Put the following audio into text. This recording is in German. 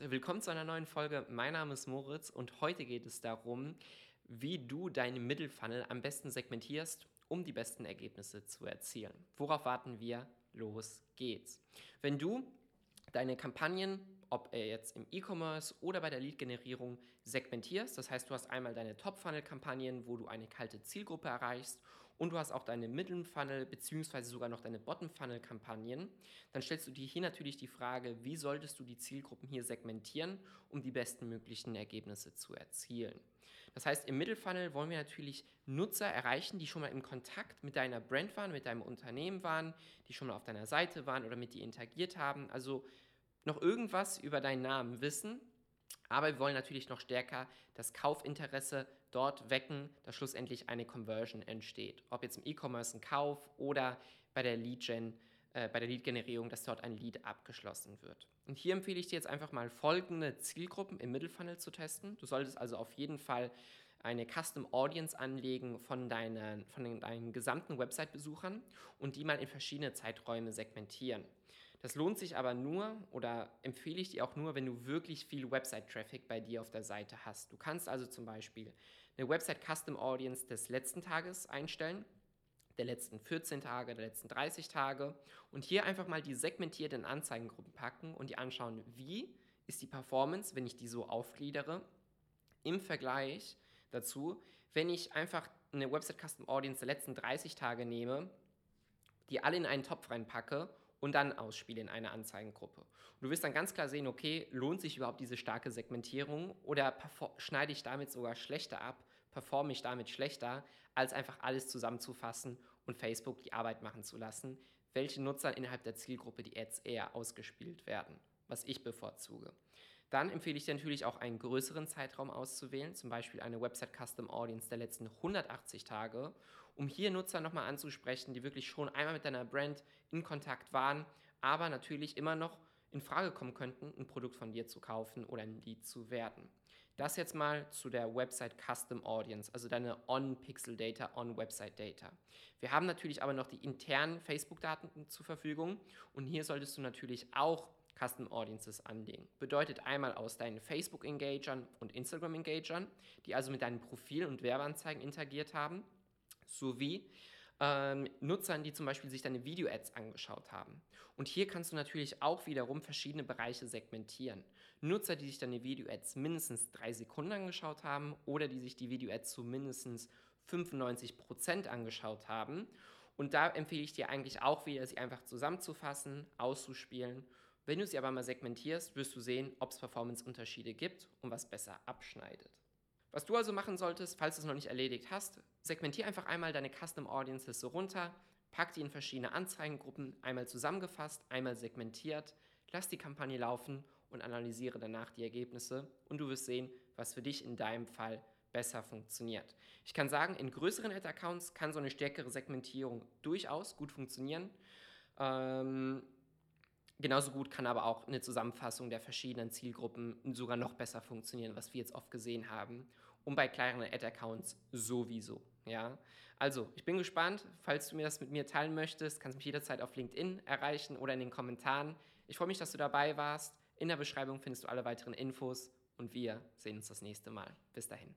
Willkommen zu einer neuen Folge. Mein Name ist Moritz und heute geht es darum, wie du deinen Mittelfunnel am besten segmentierst, um die besten Ergebnisse zu erzielen. Worauf warten wir? Los geht's. Wenn du deine Kampagnen ob er jetzt im E-Commerce oder bei der Lead-Generierung segmentierst. Das heißt, du hast einmal deine Top-Funnel-Kampagnen, wo du eine kalte Zielgruppe erreichst und du hast auch deine Mittelfunnel beziehungsweise sogar noch deine Bottom-Funnel-Kampagnen. Dann stellst du dir hier natürlich die Frage, wie solltest du die Zielgruppen hier segmentieren, um die besten möglichen Ergebnisse zu erzielen. Das heißt, im Mittelfunnel wollen wir natürlich Nutzer erreichen, die schon mal in Kontakt mit deiner Brand waren, mit deinem Unternehmen waren, die schon mal auf deiner Seite waren oder mit dir interagiert haben. Also noch irgendwas über deinen Namen wissen, aber wir wollen natürlich noch stärker das Kaufinteresse dort wecken, dass schlussendlich eine Conversion entsteht. Ob jetzt im E-Commerce ein Kauf oder bei der Lead-Gen, äh, bei der Lead-Generierung, dass dort ein Lead abgeschlossen wird. Und hier empfehle ich dir jetzt einfach mal folgende Zielgruppen im Mittelfunnel zu testen. Du solltest also auf jeden Fall eine Custom Audience anlegen von deinen, von deinen gesamten Website-Besuchern und die mal in verschiedene Zeiträume segmentieren. Das lohnt sich aber nur oder empfehle ich dir auch nur, wenn du wirklich viel Website-Traffic bei dir auf der Seite hast. Du kannst also zum Beispiel eine Website Custom Audience des letzten Tages einstellen, der letzten 14 Tage, der letzten 30 Tage und hier einfach mal die segmentierten Anzeigengruppen packen und die anschauen, wie ist die Performance, wenn ich die so aufgliedere, im Vergleich dazu, wenn ich einfach eine Website Custom Audience der letzten 30 Tage nehme, die alle in einen Topf reinpacke und dann ausspiele in einer Anzeigengruppe. Und du wirst dann ganz klar sehen, okay, lohnt sich überhaupt diese starke Segmentierung oder schneide ich damit sogar schlechter ab, performe ich damit schlechter, als einfach alles zusammenzufassen und Facebook die Arbeit machen zu lassen, welche Nutzer innerhalb der Zielgruppe die Ads eher ausgespielt werden, was ich bevorzuge. Dann empfehle ich dir natürlich auch einen größeren Zeitraum auszuwählen, zum Beispiel eine Website Custom Audience der letzten 180 Tage, um hier Nutzer nochmal anzusprechen, die wirklich schon einmal mit deiner Brand in Kontakt waren, aber natürlich immer noch in Frage kommen könnten, ein Produkt von dir zu kaufen oder ein Lead zu werden. Das jetzt mal zu der Website Custom Audience, also deine On-Pixel Data, On-Website Data. Wir haben natürlich aber noch die internen Facebook-Daten zur Verfügung und hier solltest du natürlich auch Custom Audiences anlegen. Bedeutet einmal aus deinen Facebook-Engagern und Instagram-Engagern, die also mit deinem Profil und Werbeanzeigen interagiert haben, sowie ähm, Nutzern, die zum Beispiel sich deine Video-Ads angeschaut haben. Und hier kannst du natürlich auch wiederum verschiedene Bereiche segmentieren. Nutzer, die sich deine Video-Ads mindestens drei Sekunden angeschaut haben oder die sich die Video-Ads zu mindestens 95% angeschaut haben. Und da empfehle ich dir eigentlich auch wieder, sie einfach zusammenzufassen, auszuspielen wenn du sie aber mal segmentierst, wirst du sehen, ob es Performance-Unterschiede gibt und was besser abschneidet. Was du also machen solltest, falls du es noch nicht erledigt hast, segmentier einfach einmal deine Custom Audiences so runter, pack die in verschiedene Anzeigengruppen, einmal zusammengefasst, einmal segmentiert, lass die Kampagne laufen und analysiere danach die Ergebnisse und du wirst sehen, was für dich in deinem Fall besser funktioniert. Ich kann sagen, in größeren Ad-Accounts kann so eine stärkere Segmentierung durchaus gut funktionieren. Ähm, Genauso gut kann aber auch eine Zusammenfassung der verschiedenen Zielgruppen sogar noch besser funktionieren, was wir jetzt oft gesehen haben. Und bei kleineren Ad-Accounts sowieso. Ja? Also, ich bin gespannt. Falls du mir das mit mir teilen möchtest, kannst du mich jederzeit auf LinkedIn erreichen oder in den Kommentaren. Ich freue mich, dass du dabei warst. In der Beschreibung findest du alle weiteren Infos und wir sehen uns das nächste Mal. Bis dahin.